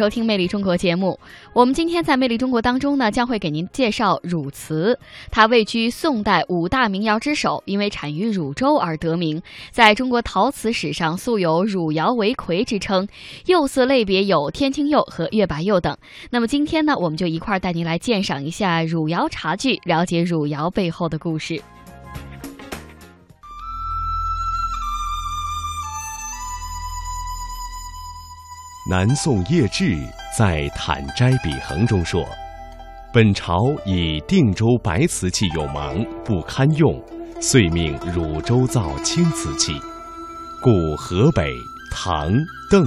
收听《魅力中国》节目，我们今天在《魅力中国》当中呢，将会给您介绍汝瓷。它位居宋代五大名窑之首，因为产于汝州而得名。在中国陶瓷史上，素有“汝窑为魁”之称。釉色类别有天青釉和月白釉等。那么今天呢，我们就一块儿带您来鉴赏一下汝窑茶具，了解汝窑背后的故事。南宋叶志在《坦斋笔衡》中说：“本朝以定州白瓷器有盲，不堪用，遂命汝州造青瓷器，故河北、唐、邓、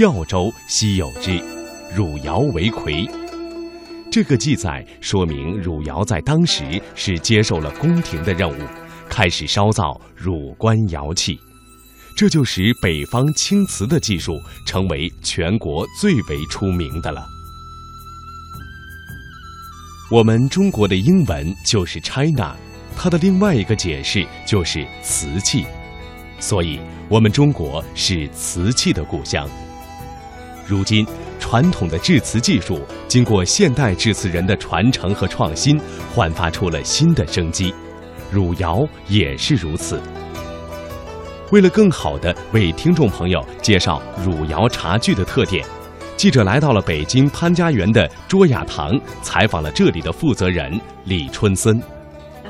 耀州稀有之，汝窑为魁。”这个记载说明汝窑在当时是接受了宫廷的任务，开始烧造汝官窑器。这就使北方青瓷的技术成为全国最为出名的了。我们中国的英文就是 China，它的另外一个解释就是瓷器，所以我们中国是瓷器的故乡。如今，传统的制瓷技术经过现代制瓷人的传承和创新，焕发出了新的生机，汝窑也是如此。为了更好地为听众朋友介绍汝窑茶具的特点，记者来到了北京潘家园的卓雅堂，采访了这里的负责人李春森。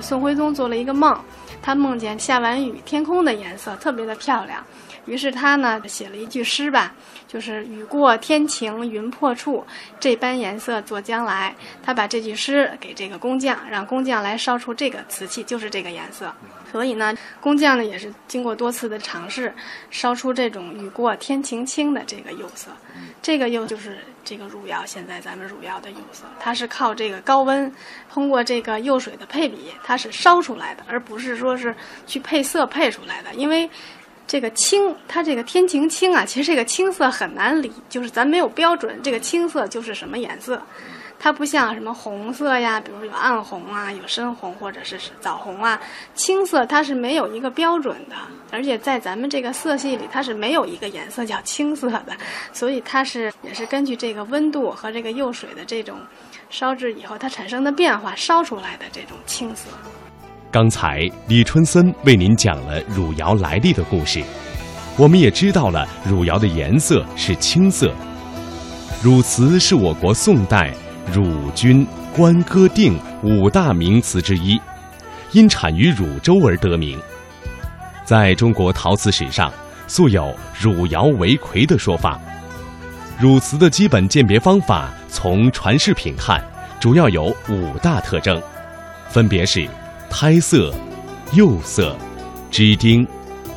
宋徽宗做了一个梦，他梦见下完雨，天空的颜色特别的漂亮。于是他呢写了一句诗吧，就是“雨过天晴云破处，这般颜色作将来”。他把这句诗给这个工匠，让工匠来烧出这个瓷器，就是这个颜色。所以呢，工匠呢也是经过多次的尝试，烧出这种“雨过天晴青”的这个釉色。这个釉就是这个汝窑，现在咱们汝窑的釉色，它是靠这个高温，通过这个釉水的配比，它是烧出来的，而不是说是去配色配出来的，因为。这个青，它这个天晴青啊，其实这个青色很难理，就是咱没有标准，这个青色就是什么颜色，它不像什么红色呀，比如有暗红啊，有深红或者是枣红啊，青色它是没有一个标准的，而且在咱们这个色系里，它是没有一个颜色叫青色的，所以它是也是根据这个温度和这个釉水的这种烧制以后它产生的变化烧出来的这种青色。刚才李春森为您讲了汝窑来历的故事，我们也知道了汝窑的颜色是青色。汝瓷是我国宋代汝钧官哥定五大名瓷之一，因产于汝州而得名。在中国陶瓷史上，素有“汝窑为魁”的说法。汝瓷的基本鉴别方法，从传世品看，主要有五大特征，分别是。胎色、釉色、支钉、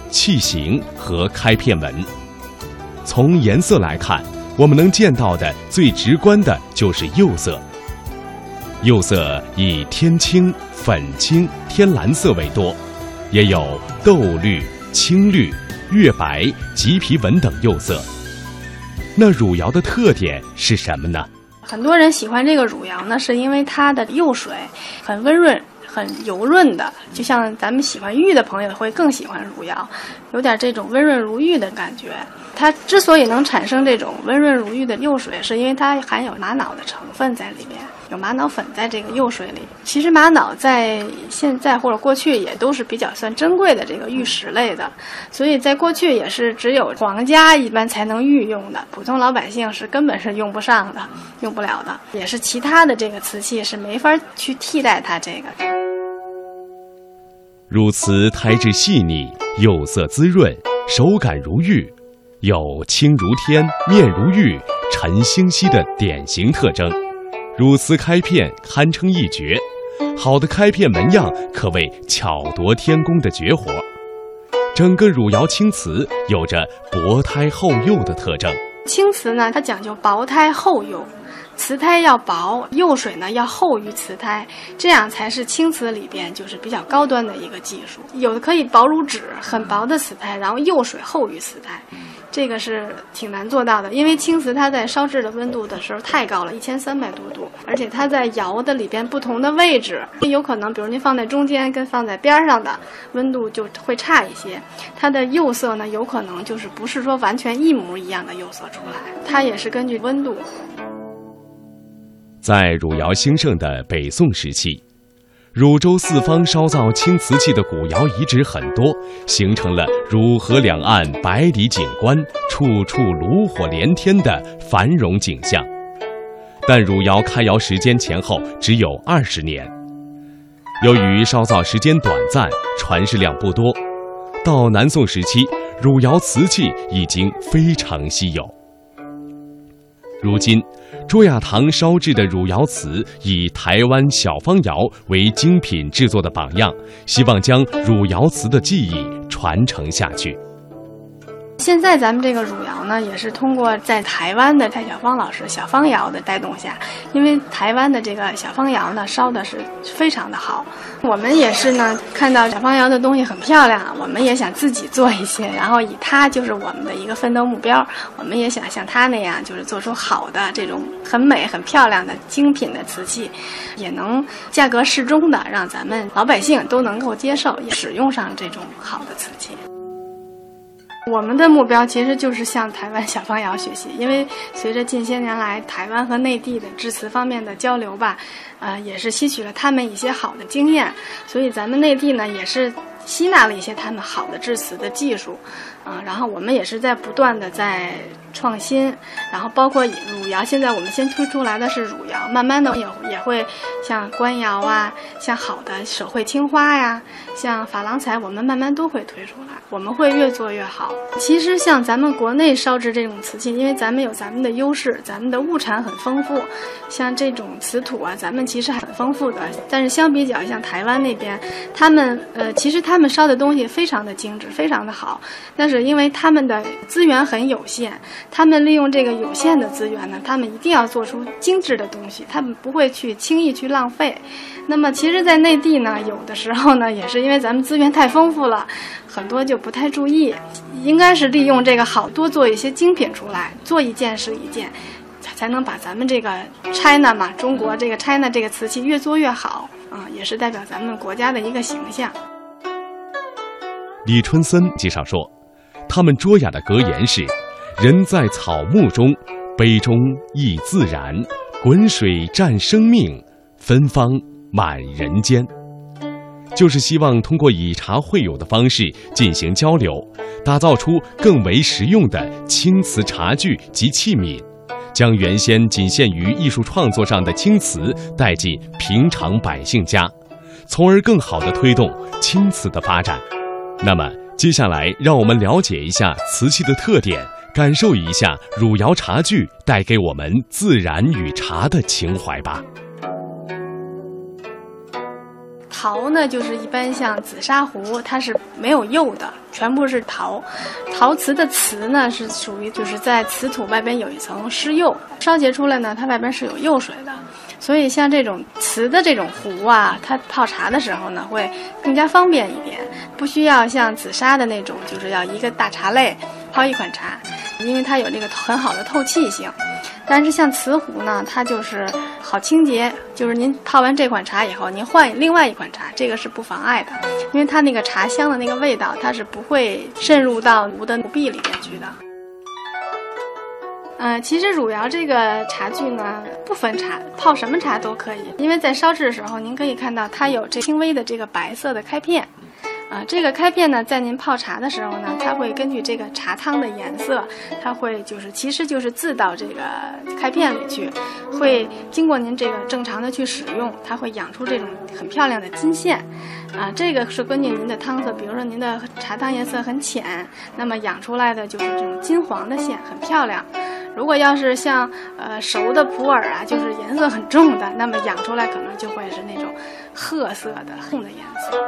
器形和开片纹。从颜色来看，我们能见到的最直观的就是釉色。釉色以天青、粉青、天蓝色为多，也有豆绿、青绿、月白、麂皮纹等釉色。那汝窑的特点是什么呢？很多人喜欢这个汝窑呢，是因为它的釉水很温润。很油润的，就像咱们喜欢玉的朋友会更喜欢汝窑，有点这种温润如玉的感觉。它之所以能产生这种温润如玉的釉水，是因为它含有玛瑙的成分在里面，有玛瑙粉在这个釉水里。其实玛瑙在现在或者过去也都是比较算珍贵的这个玉石类的，所以在过去也是只有皇家一般才能御用的，普通老百姓是根本是用不上的，用不了的。也是其他的这个瓷器是没法去替代它这个。汝瓷胎质细腻，釉色滋润，手感如玉，有青如天、面如玉、沉星稀的典型特征。汝瓷开片堪称一绝，好的开片纹样可谓巧夺天工的绝活。整个汝窑青瓷有着薄胎厚釉的特征。青瓷呢，它讲究薄胎厚釉。瓷胎要薄，釉水呢要厚于瓷胎，这样才是青瓷里边就是比较高端的一个技术。有的可以薄如纸，很薄的瓷胎，然后釉水厚于瓷胎，这个是挺难做到的，因为青瓷它在烧制的温度的时候太高了，一千三百多度，而且它在窑的里边不同的位置，有可能，比如您放在中间跟放在边上的温度就会差一些，它的釉色呢，有可能就是不是说完全一模一样的釉色出来，它也是根据温度。在汝窑兴盛的北宋时期，汝州四方烧造青瓷器的古窑遗址很多，形成了汝河两岸百里景观、处处炉火连天的繁荣景象。但汝窑开窑时间前后只有二十年，由于烧造时间短暂，传世量不多，到南宋时期，汝窑瓷器已经非常稀有。如今。朱雅堂烧制的汝窑瓷以台湾小方窑为精品制作的榜样，希望将汝窑瓷的技艺传承下去。现在咱们这个汝窑呢，也是通过在台湾的蔡小芳老师小方窑的带动下，因为台湾的这个小方窑呢烧的是非常的好，我们也是呢看到小方窑的东西很漂亮，我们也想自己做一些，然后以它就是我们的一个奋斗目标，我们也想像它那样，就是做出好的这种很美很漂亮的精品的瓷器，也能价格适中的让咱们老百姓都能够接受，也使用上这种好的瓷器。我们的目标其实就是向台湾小方瑶学习，因为随着近些年来台湾和内地的致辞方面的交流吧，呃，也是吸取了他们一些好的经验，所以咱们内地呢也是吸纳了一些他们好的致辞的技术，啊，然后我们也是在不断的在创新，然后包括汝窑，现在我们先推出来的是汝窑，慢慢的也也会像官窑啊，像好的手绘青花呀，像珐琅彩，我们慢慢都会推出来。我们会越做越好。其实像咱们国内烧制这种瓷器，因为咱们有咱们的优势，咱们的物产很丰富，像这种瓷土啊，咱们其实很丰富的。但是相比较像台湾那边，他们呃，其实他们烧的东西非常的精致，非常的好。但是因为他们的资源很有限，他们利用这个有限的资源呢，他们一定要做出精致的东西，他们不会去轻易去浪费。那么其实，在内地呢，有的时候呢，也是因为咱们资源太丰富了，很多就不太注意。应该是利用这个好多做一些精品出来，做一件是一件，才才能把咱们这个 China 嘛，中国这个 China 这个瓷器越做越好啊，也是代表咱们国家的一个形象。李春森介绍说，他们卓雅的格言是：“人在草木中，杯中亦自然；滚水战生命，芬芳。”满人间，就是希望通过以茶会友的方式进行交流，打造出更为实用的青瓷茶具及器皿，将原先仅限于艺术创作上的青瓷带进平常百姓家，从而更好地推动青瓷的发展。那么，接下来让我们了解一下瓷器的特点，感受一下汝窑茶具带给我们自然与茶的情怀吧。陶呢，就是一般像紫砂壶，它是没有釉的，全部是陶。陶瓷的瓷呢，是属于就是在瓷土外边有一层湿釉，烧结出来呢，它外边是有釉水的。所以像这种瓷的这种壶啊，它泡茶的时候呢，会更加方便一点，不需要像紫砂的那种，就是要一个大茶类泡一款茶，因为它有这个很好的透气性。但是像瓷壶呢，它就是好清洁，就是您泡完这款茶以后，您换另外一款茶，这个是不妨碍的，因为它那个茶香的那个味道，它是不会渗入到壶的壶壁里面去的。嗯，其实汝窑这个茶具呢，不分茶，泡什么茶都可以，因为在烧制的时候，您可以看到它有这轻微的这个白色的开片。啊，这个开片呢，在您泡茶的时候呢，它会根据这个茶汤的颜色，它会就是，其实就是渍到这个开片里去，会经过您这个正常的去使用，它会养出这种很漂亮的金线。啊，这个是根据您的汤色，比如说您的茶汤颜色很浅，那么养出来的就是这种金黄的线，很漂亮。如果要是像呃熟的普洱啊，就是颜色很重的，那么养出来可能就会是那种褐色的红的颜色。